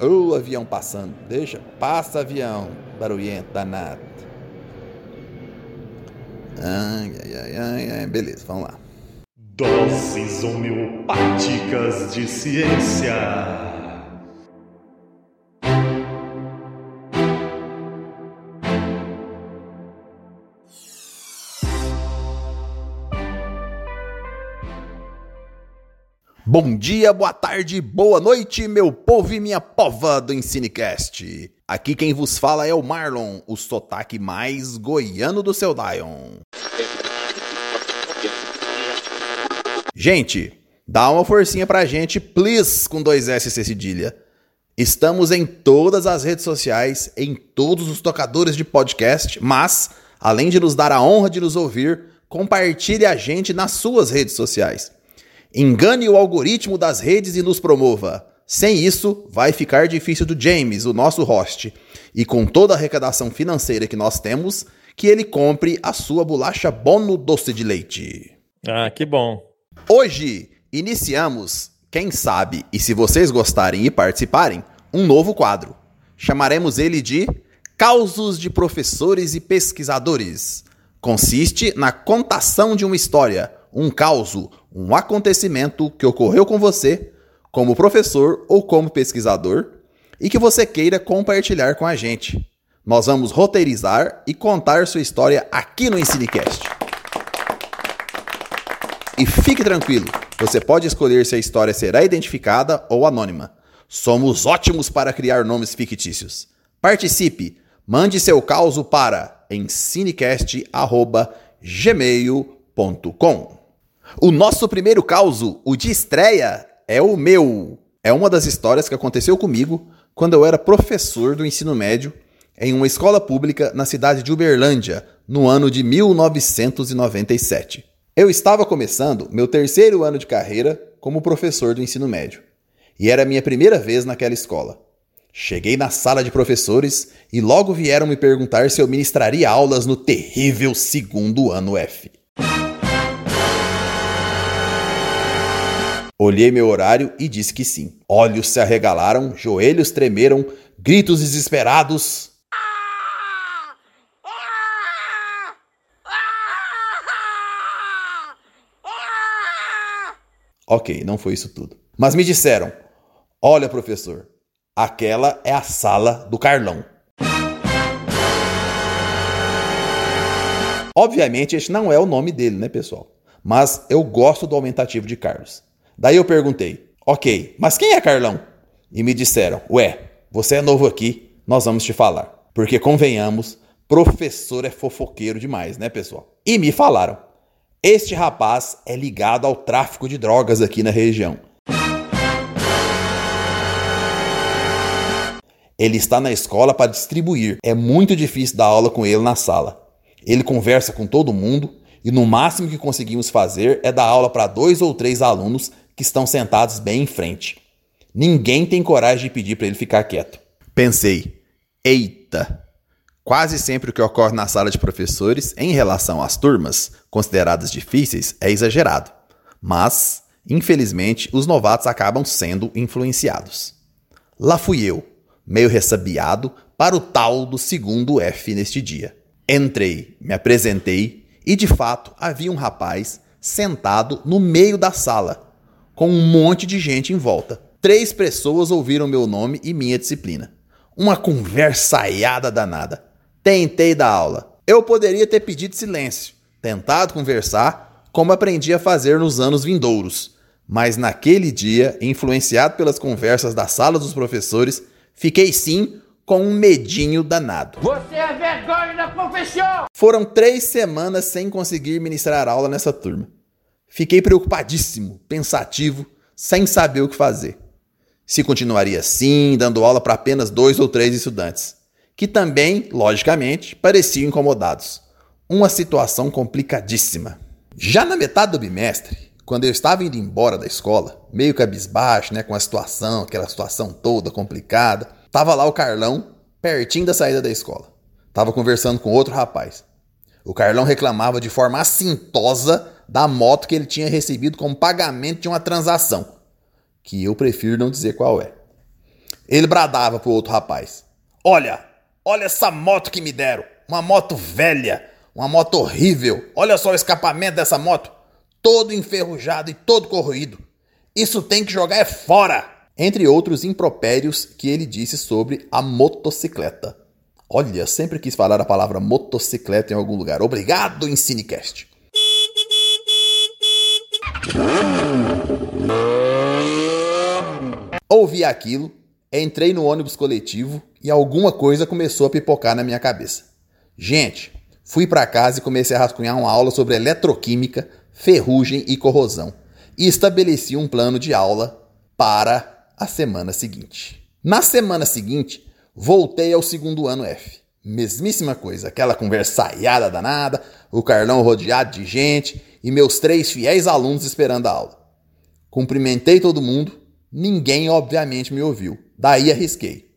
Ô, oh, avião passando. Deixa, passa avião. Barulhento, danado. Ai, ai, ai, ai, ai. Beleza, vamos lá. Doses homeopáticas de ciência. Bom dia, boa tarde, boa noite, meu povo e minha pova do Ensinecast. Aqui quem vos fala é o Marlon, o sotaque mais goiano do seu Dion. Gente, dá uma forcinha pra gente, please, com dois S e cedilha. Estamos em todas as redes sociais, em todos os tocadores de podcast, mas, além de nos dar a honra de nos ouvir, compartilhe a gente nas suas redes sociais. Engane o algoritmo das redes e nos promova. Sem isso, vai ficar difícil do James, o nosso host, e com toda a arrecadação financeira que nós temos, que ele compre a sua bolacha Bono Doce de Leite. Ah, que bom. Hoje iniciamos, quem sabe, e se vocês gostarem e participarem, um novo quadro. Chamaremos ele de Causos de Professores e Pesquisadores. Consiste na contação de uma história, um causo, um acontecimento que ocorreu com você, como professor ou como pesquisador, e que você queira compartilhar com a gente. Nós vamos roteirizar e contar sua história aqui no Ensinecast. E fique tranquilo, você pode escolher se a história será identificada ou anônima. Somos ótimos para criar nomes fictícios. Participe! Mande seu caso para ensinecast.gmail.com o nosso primeiro caso, o de estreia, é o meu. É uma das histórias que aconteceu comigo quando eu era professor do ensino médio em uma escola pública na cidade de Uberlândia, no ano de 1997. Eu estava começando meu terceiro ano de carreira como professor do ensino médio. E era minha primeira vez naquela escola. Cheguei na sala de professores e logo vieram me perguntar se eu ministraria aulas no terrível segundo ano F. Olhei meu horário e disse que sim. Olhos se arregalaram, joelhos tremeram, gritos desesperados. Ok, não foi isso tudo. Mas me disseram: Olha, professor, aquela é a sala do Carlão. Obviamente, este não é o nome dele, né, pessoal? Mas eu gosto do aumentativo de Carlos. Daí eu perguntei: Ok, mas quem é Carlão? E me disseram: Ué, você é novo aqui, nós vamos te falar. Porque convenhamos, professor é fofoqueiro demais, né, pessoal? E me falaram: Este rapaz é ligado ao tráfico de drogas aqui na região. Ele está na escola para distribuir. É muito difícil dar aula com ele na sala. Ele conversa com todo mundo e no máximo que conseguimos fazer é dar aula para dois ou três alunos que estão sentados bem em frente. Ninguém tem coragem de pedir para ele ficar quieto. Pensei, eita! Quase sempre o que ocorre na sala de professores em relação às turmas consideradas difíceis é exagerado. Mas, infelizmente, os novatos acabam sendo influenciados. Lá fui eu, meio ressabiado, para o tal do segundo F neste dia. Entrei, me apresentei e de fato havia um rapaz sentado no meio da sala, com um monte de gente em volta. Três pessoas ouviram meu nome e minha disciplina. Uma conversaiada danada. Tentei dar aula. Eu poderia ter pedido silêncio, tentado conversar, como aprendi a fazer nos anos vindouros. Mas naquele dia, influenciado pelas conversas da sala dos professores, fiquei sim com um medinho danado. Você é vergonha da profissão! Foram três semanas sem conseguir ministrar aula nessa turma. Fiquei preocupadíssimo, pensativo, sem saber o que fazer. Se continuaria assim, dando aula para apenas dois ou três estudantes, que também, logicamente, pareciam incomodados. Uma situação complicadíssima. Já na metade do bimestre, quando eu estava indo embora da escola, meio cabisbaixo, né, com a situação, aquela situação toda complicada, tava lá o Carlão, pertinho da saída da escola. Tava conversando com outro rapaz. O Carlão reclamava de forma assintosa da moto que ele tinha recebido como pagamento de uma transação, que eu prefiro não dizer qual é. Ele bradava pro outro rapaz: Olha, olha essa moto que me deram. Uma moto velha, uma moto horrível. Olha só o escapamento dessa moto, todo enferrujado e todo corroído. Isso tem que jogar é fora. Entre outros impropérios que ele disse sobre a motocicleta. Olha, sempre quis falar a palavra motocicleta em algum lugar. Obrigado, Ensinecast. Ouvi aquilo, entrei no ônibus coletivo e alguma coisa começou a pipocar na minha cabeça. Gente, fui para casa e comecei a rascunhar uma aula sobre eletroquímica, ferrugem e corrosão e estabeleci um plano de aula para a semana seguinte. Na semana seguinte, voltei ao segundo ano F. Mesmíssima coisa, aquela conversaiada danada, o Carlão rodeado de gente e meus três fiéis alunos esperando a aula. Cumprimentei todo mundo, ninguém obviamente me ouviu. Daí arrisquei.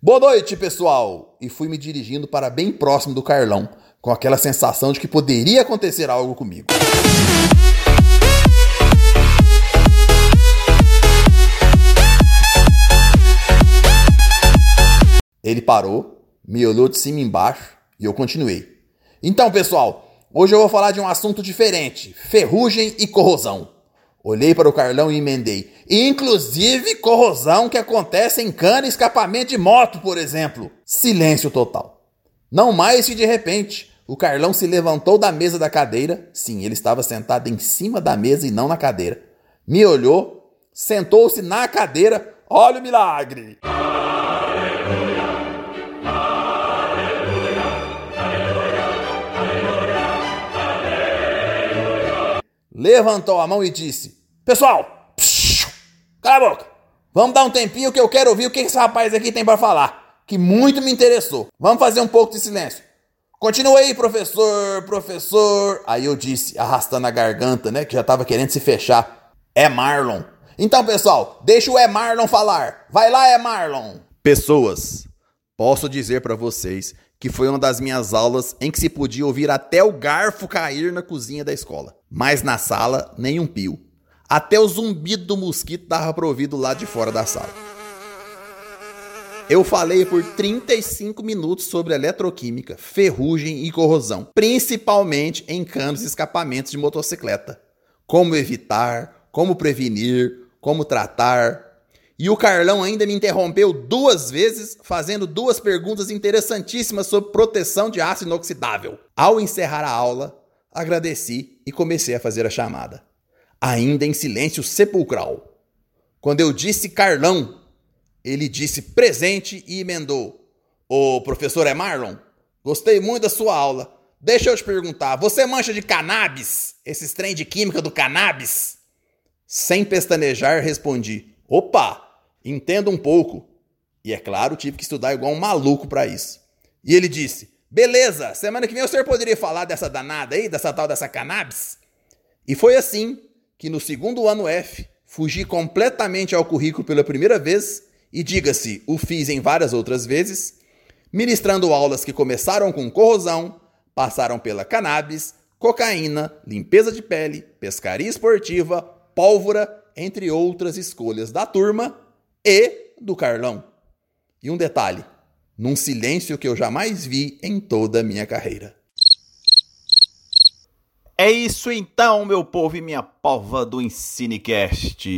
Boa noite, pessoal! E fui me dirigindo para bem próximo do Carlão, com aquela sensação de que poderia acontecer algo comigo. Ele parou, me olhou de cima e embaixo e eu continuei. Então, pessoal, hoje eu vou falar de um assunto diferente: ferrugem e corrosão. Olhei para o Carlão e emendei. Inclusive corrosão que acontece em cana e escapamento de moto, por exemplo. Silêncio total. Não mais que de repente, o Carlão se levantou da mesa da cadeira. Sim, ele estava sentado em cima da mesa e não na cadeira. Me olhou, sentou-se na cadeira. Olha o milagre! Levantou a mão e disse: Pessoal, cala a boca, vamos dar um tempinho que eu quero ouvir o que esse rapaz aqui tem para falar, que muito me interessou. Vamos fazer um pouco de silêncio. Continua aí, professor, professor. Aí eu disse, arrastando a garganta, né, que já tava querendo se fechar. É Marlon. Então, pessoal, deixa o É Marlon falar. Vai lá, É Marlon. Pessoas, posso dizer para vocês que foi uma das minhas aulas em que se podia ouvir até o garfo cair na cozinha da escola. Mas na sala, nem um pio. Até o zumbido do mosquito dava para ouvir do lado de fora da sala. Eu falei por 35 minutos sobre eletroquímica, ferrugem e corrosão, principalmente em canos e escapamentos de motocicleta. Como evitar, como prevenir, como tratar, e o Carlão ainda me interrompeu duas vezes, fazendo duas perguntas interessantíssimas sobre proteção de aço inoxidável. Ao encerrar a aula, agradeci e comecei a fazer a chamada. Ainda em silêncio sepulcral. Quando eu disse Carlão, ele disse presente e emendou: Ô professor é Marlon, gostei muito da sua aula. Deixa eu te perguntar, você mancha de cannabis? Esses trem de química do cannabis? Sem pestanejar, respondi: Opa! Entenda um pouco. E é claro, tive que estudar igual um maluco para isso. E ele disse: Beleza, semana que vem o senhor poderia falar dessa danada aí, dessa tal dessa cannabis? E foi assim que no segundo ano F fugi completamente ao currículo pela primeira vez e, diga-se, o fiz em várias outras vezes, ministrando aulas que começaram com corrosão, passaram pela cannabis, cocaína, limpeza de pele, pescaria esportiva, pólvora, entre outras escolhas da turma e do Carlão. E um detalhe, num silêncio que eu jamais vi em toda a minha carreira. É isso então, meu povo e minha pova do Ensinecast.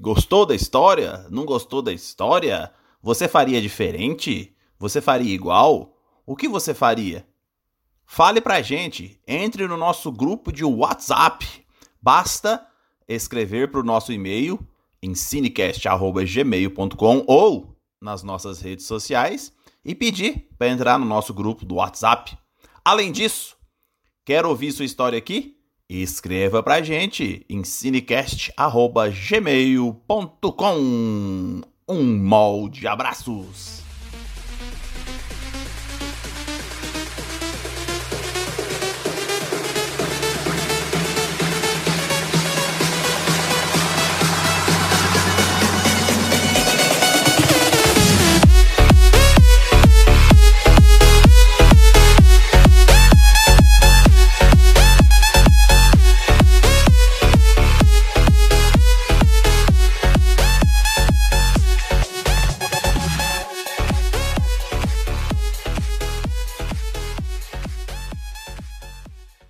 Gostou da história? Não gostou da história? Você faria diferente? Você faria igual? O que você faria? Fale pra gente, entre no nosso grupo de WhatsApp. Basta escrever para o nosso e-mail ensinecast.gmail.com ou nas nossas redes sociais e pedir para entrar no nosso grupo do WhatsApp. Além disso, quer ouvir sua história aqui? Escreva pra gente ensinecast.gmail.com Um molde abraços!